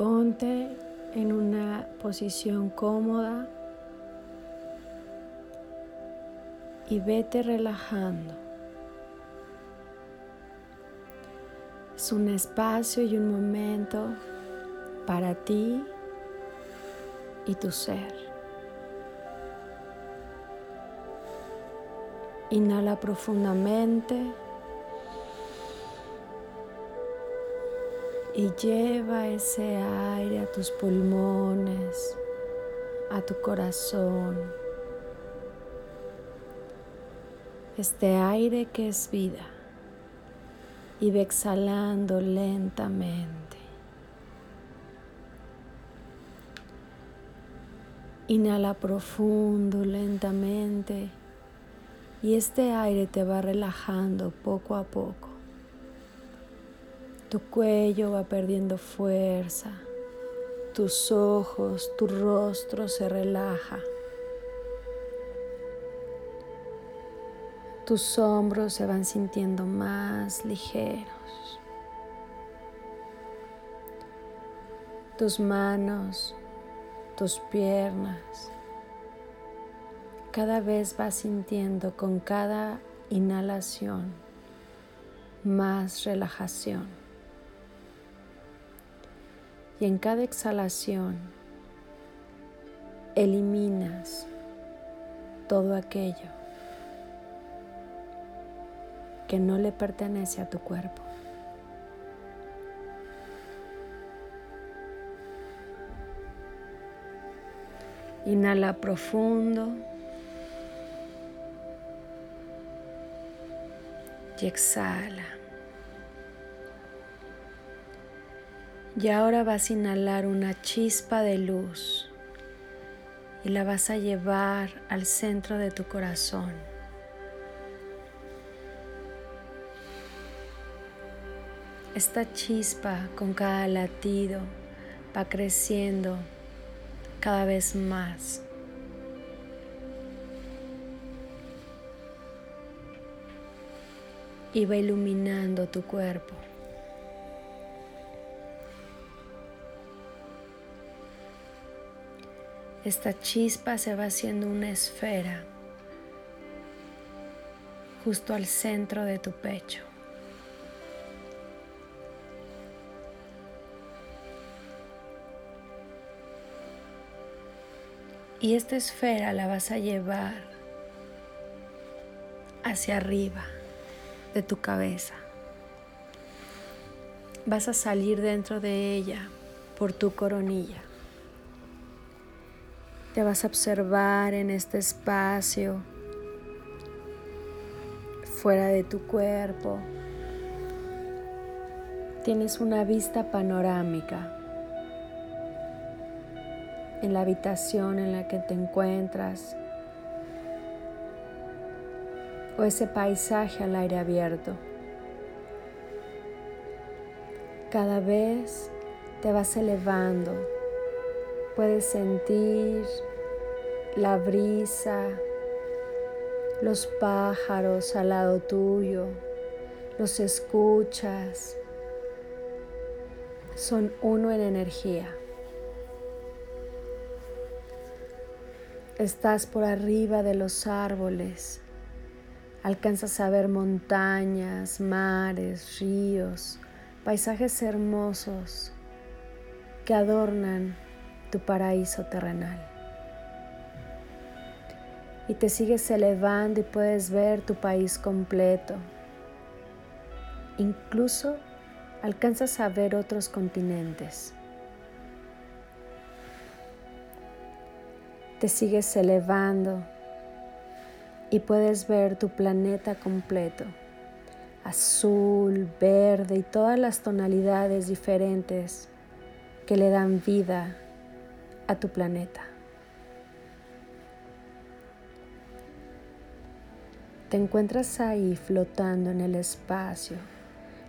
Ponte en una posición cómoda y vete relajando. Es un espacio y un momento para ti y tu ser. Inhala profundamente. Y lleva ese aire a tus pulmones, a tu corazón. Este aire que es vida y ve exhalando lentamente. Inhala profundo, lentamente y este aire te va relajando poco a poco. Tu cuello va perdiendo fuerza, tus ojos, tu rostro se relaja. Tus hombros se van sintiendo más ligeros. Tus manos, tus piernas. Cada vez vas sintiendo con cada inhalación más relajación y en cada exhalación eliminas todo aquello que no le pertenece a tu cuerpo. Inhala profundo y exhala. Y ahora vas a inhalar una chispa de luz y la vas a llevar al centro de tu corazón. Esta chispa con cada latido va creciendo cada vez más. Y va iluminando tu cuerpo. Esta chispa se va haciendo una esfera justo al centro de tu pecho. Y esta esfera la vas a llevar hacia arriba de tu cabeza. Vas a salir dentro de ella por tu coronilla. Te vas a observar en este espacio, fuera de tu cuerpo. Tienes una vista panorámica en la habitación en la que te encuentras o ese paisaje al aire abierto. Cada vez te vas elevando Puedes sentir la brisa, los pájaros al lado tuyo, los escuchas. Son uno en energía. Estás por arriba de los árboles. Alcanzas a ver montañas, mares, ríos, paisajes hermosos que adornan tu paraíso terrenal. Y te sigues elevando y puedes ver tu país completo. Incluso alcanzas a ver otros continentes. Te sigues elevando y puedes ver tu planeta completo, azul, verde y todas las tonalidades diferentes que le dan vida a tu planeta. Te encuentras ahí flotando en el espacio,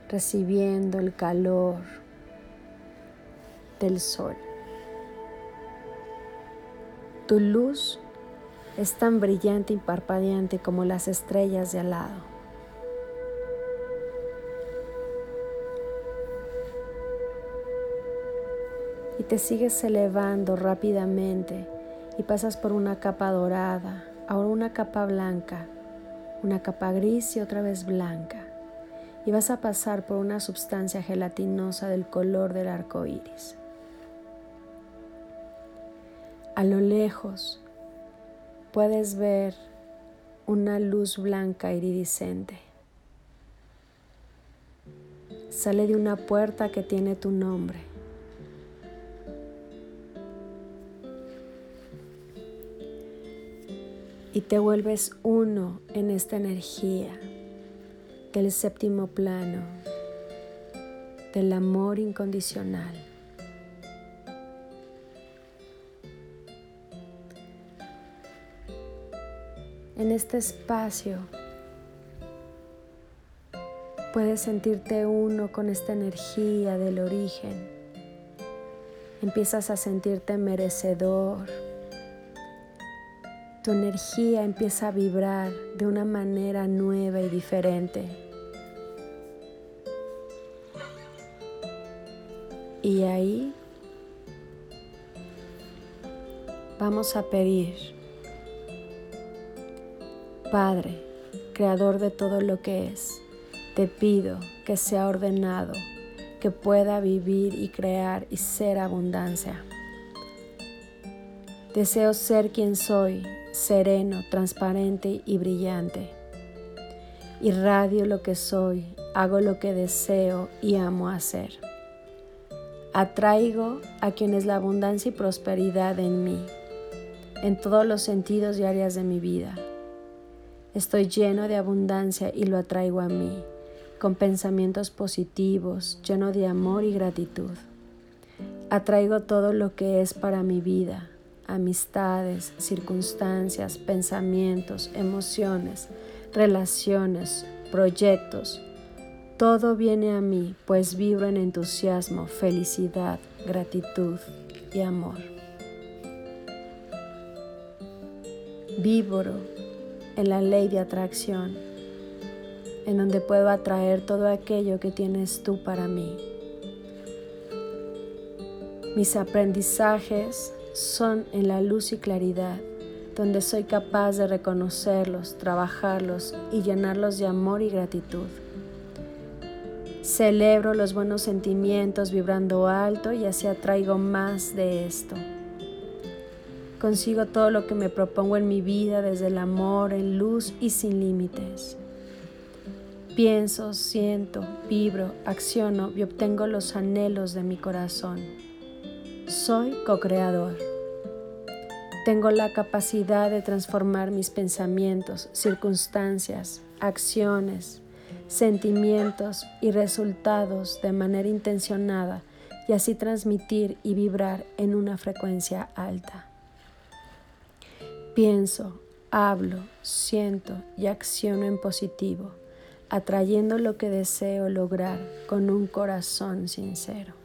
recibiendo el calor del sol. Tu luz es tan brillante y parpadeante como las estrellas de al lado. Te sigues elevando rápidamente y pasas por una capa dorada, ahora una capa blanca, una capa gris y otra vez blanca. Y vas a pasar por una sustancia gelatinosa del color del arco iris. A lo lejos puedes ver una luz blanca iridiscente. Sale de una puerta que tiene tu nombre. Y te vuelves uno en esta energía del séptimo plano, del amor incondicional. en este espacio puedes sentirte uno con esta energía del origen. Empiezas a sentirte merecedor. Tu energía empieza a vibrar de una manera nueva y diferente. Y ahí vamos a pedir Padre, Creador de todo lo que es, te pido que sea ordenado, que pueda vivir y crear y ser abundancia. Deseo ser quien soy, sereno, transparente y brillante. Irradio lo que soy, hago lo que deseo y amo hacer. Atraigo a quienes la abundancia y prosperidad en mí, en todos los sentidos y áreas de mi vida Estoy lleno de abundancia y lo atraigo a mí, con pensamientos positivos, lleno de amor y gratitud. Atraigo todo lo que es para mi vida, amistades, circunstancias, pensamientos, emociones, relaciones, proyectos. Todo viene a mí, pues vibro en entusiasmo, felicidad, gratitud y amor. Vibro en la ley de atracción, en donde puedo atraer todo aquello que tienes tú para mí. Mis aprendizajes son en la luz y claridad, donde soy capaz de reconocerlos, trabajarlos y llenarlos de amor y gratitud. Celebro los buenos sentimientos vibrando alto y así atraigo más de esto. Consigo todo lo que me propongo en mi vida desde el amor, en luz y sin límites. Pienso, siento, vibro, acciono y obtengo los anhelos de mi corazón. Soy co-creador. Tengo la capacidad de transformar mis pensamientos, circunstancias, acciones, sentimientos y resultados de manera intencionada y así transmitir y vibrar en una frecuencia alta. Pienso, hablo, siento y acciono en positivo, atrayendo lo que deseo lograr con un corazón sincero.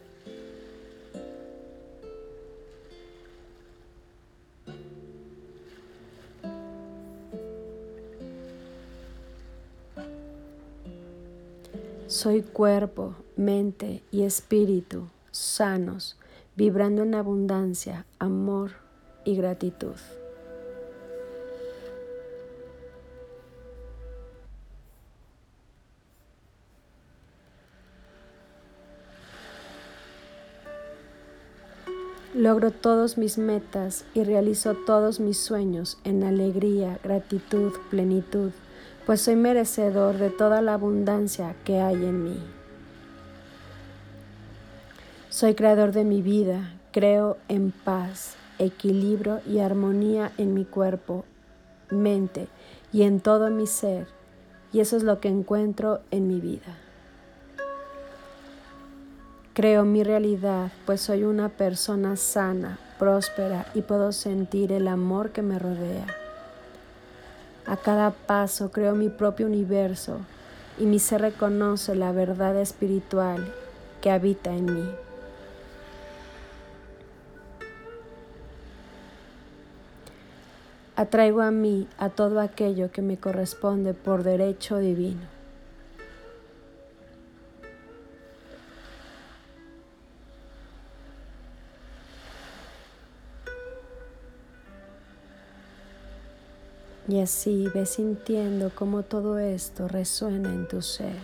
Soy cuerpo, mente y espíritu sanos, vibrando en abundancia, amor y gratitud. Logro todos mis metas y realizo todos mis sueños en alegría, gratitud, plenitud, pues soy merecedor de toda la abundancia que hay en mí. Soy creador de mi vida, creo en paz, equilibrio y armonía en mi cuerpo, mente y en todo mi ser, y eso es lo que encuentro en mi vida. Creo mi realidad, pues soy una persona sana, próspera y puedo sentir el amor que me rodea. A cada paso creo mi propio universo y mi ser reconoce la verdad espiritual que habita en mí. Atraigo a mí a todo aquello que me corresponde por derecho divino. Y así ves sintiendo cómo todo esto resuena en tu ser.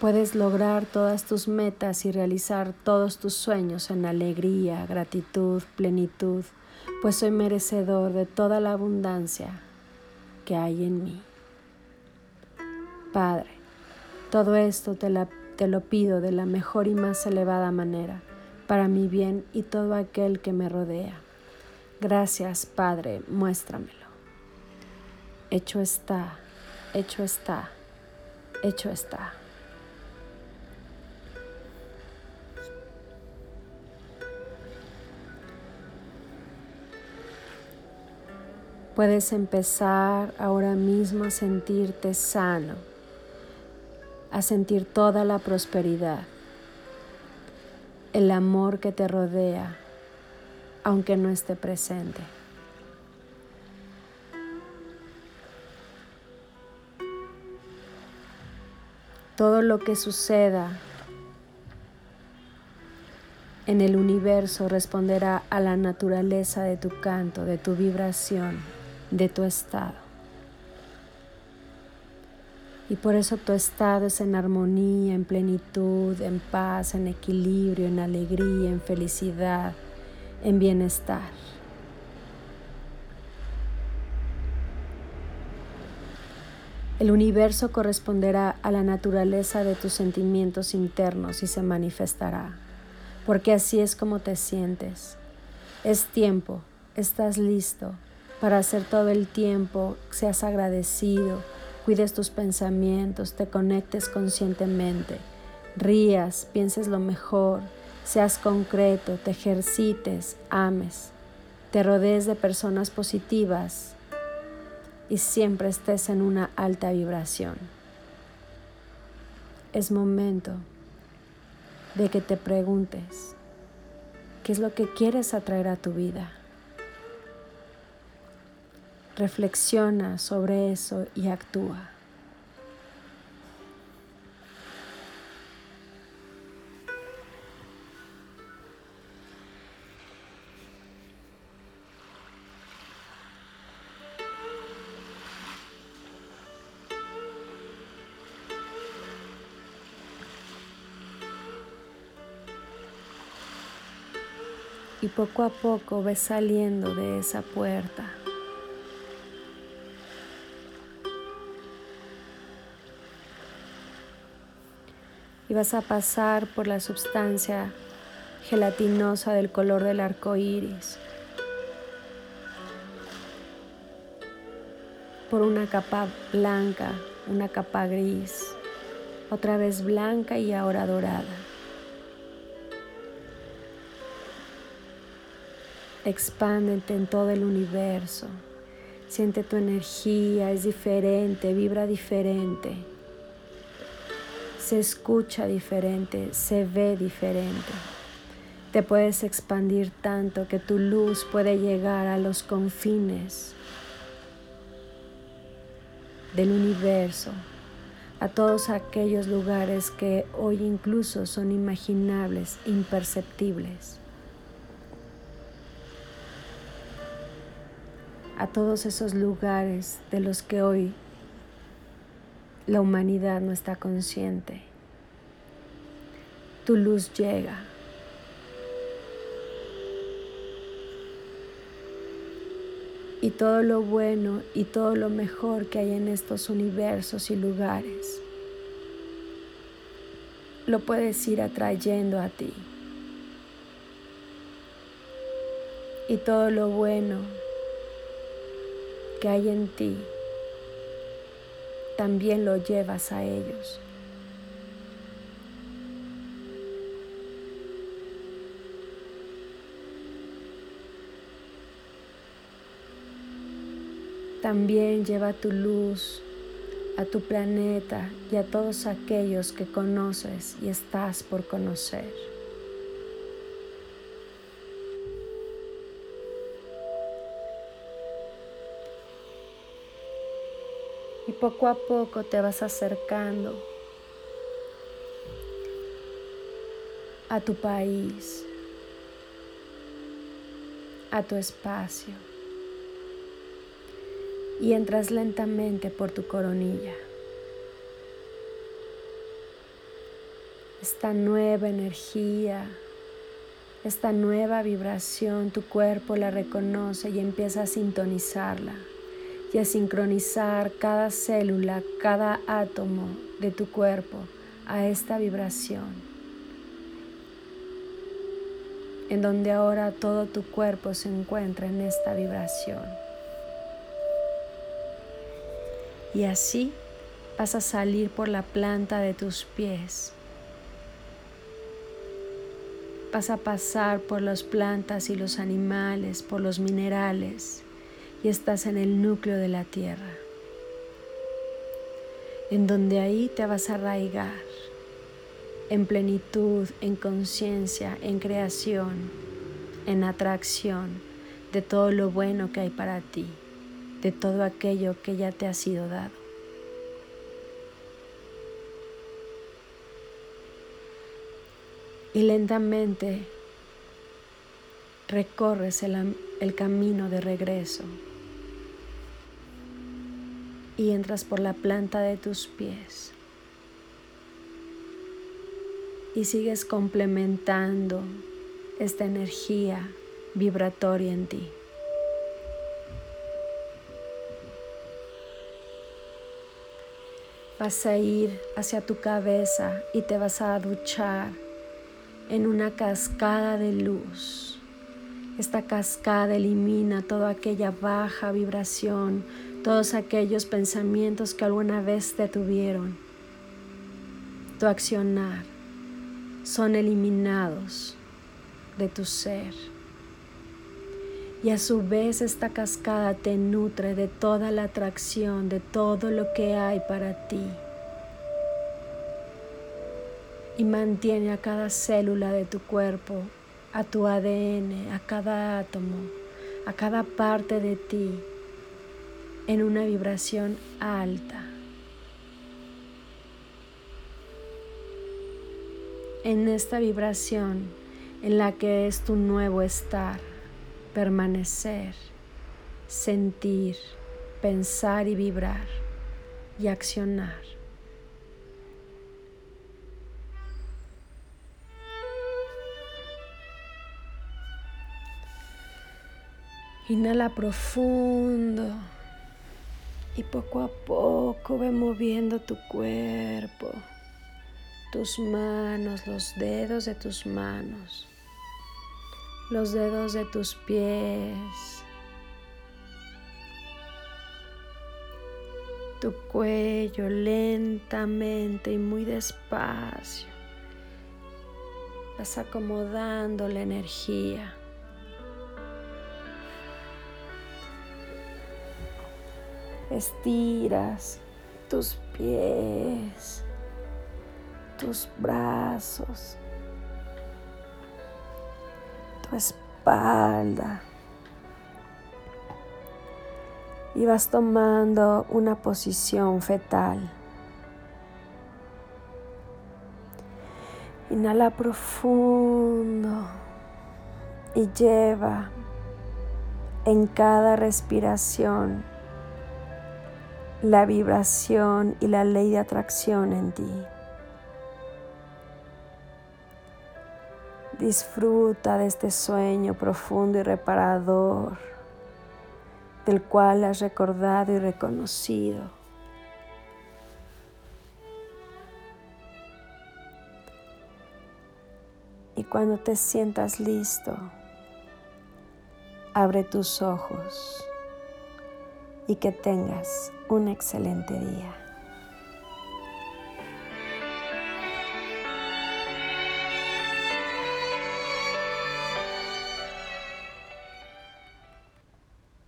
Puedes lograr todas tus metas y realizar todos tus sueños en alegría, gratitud, plenitud, pues soy merecedor de toda la abundancia que hay en mí. Padre, todo esto te, te, lo pido de la mejor y más elevada manera, para mi bien y todo aquel que me rodea. Gracias, Padre, muéstramelo. Hecho está, hecho está, hecho está. Puedes empezar ahora mismo a sentirte sano, a sentir toda la prosperidad, el amor que te rodea, aunque no esté presente. Todo lo que suceda en el universo responderá a la naturaleza de tu canto, de tu vibración de tu estado. Y por eso tu estado es en armonía, en plenitud, en paz, en equilibrio, en alegría, en felicidad, en bienestar. El universo corresponderá a la naturaleza de tus sentimientos internos y se manifestará, porque así es como te sientes. Es tiempo, estás listo, para hacer todo el tiempo, seas agradecido, cuides tus pensamientos, te conectes conscientemente, rías, pienses lo mejor, seas concreto, te ejercites, ames, te rodees de personas positivas y siempre estés en una alta vibración. Es momento de que te preguntes, ¿qué es lo que quieres atraer a tu vida? Reflexiona sobre eso y actúa. y poco a poco ves saliendo de esa puerta. Y vas a pasar por la sustancia gelatinosa del color del arco iris, por una capa blanca, una capa gris, otra vez blanca y ahora dorada. Expándete en todo el universo. Siente tu energía, es diferente, vibra diferente se escucha diferente, se ve diferente. Te puedes expandir tanto que tu luz puede llegar a los confines del universo, a todos aquellos lugares que hoy incluso son imaginables, imperceptibles. A todos esos lugares de los que hoy la humanidad no está consciente. Tu luz llega. Y todo lo bueno y todo lo mejor que hay en estos universos y lugares lo puedes ir atrayendo a ti. Y todo lo bueno que hay en ti también lo llevas a ellos. También lleva tu luz a tu planeta y a todos aquellos que conoces y estás por conocer. Y poco a poco te vas acercando a tu país, a tu espacio y entras lentamente por tu coronilla. Esta nueva energía, esta nueva vibración, tu cuerpo la reconoce y empieza a sintonizarla y a sincronizar cada célula, cada átomo de tu cuerpo a esta vibración. En donde ahora todo tu cuerpo se encuentra en esta vibración. Y así vas a salir por la planta de tus pies. Vas a pasar por las plantas y los animales, por los minerales y estás en el núcleo de la tierra, en donde ahí te vas a arraigar en plenitud, en conciencia, en creación, en atracción de todo lo bueno que hay para ti, de todo aquello que ya te ha sido dado. Y lentamente recorres el, el camino de regreso y entras por la planta de tus pies y sigues complementando esta energía vibratoria en ti. Vas a ir hacia tu cabeza y te vas a duchar en una cascada de luz. Esta cascada elimina toda aquella baja vibración, todos aquellos pensamientos que alguna vez te tuvieron. Tu accionar son eliminados de tu ser. Y a su vez esta cascada te nutre de toda la atracción, de todo lo que hay para ti. Y mantiene a cada célula de tu cuerpo, a tu ADN, a cada átomo, a cada parte de ti en una vibración alta. En esta vibración en la que es tu nuevo estar, permanecer, sentir, pensar y vibrar y accionar. Inhala profundo y poco a poco ve moviendo tu cuerpo, tus manos, los dedos de tus manos, los dedos de tus pies, tu cuello lentamente y muy despacio. Vas acomodando la energía. Estiras tus pies, tus brazos, tu espalda. Y vas tomando una posición fetal. Inhala profundo y lleva en cada respiración la vibración y la ley de atracción en ti. Disfruta de este sueño profundo y reparador del cual has recordado y reconocido. Y cuando te sientas listo, abre tus ojos y que tengas un excelente día.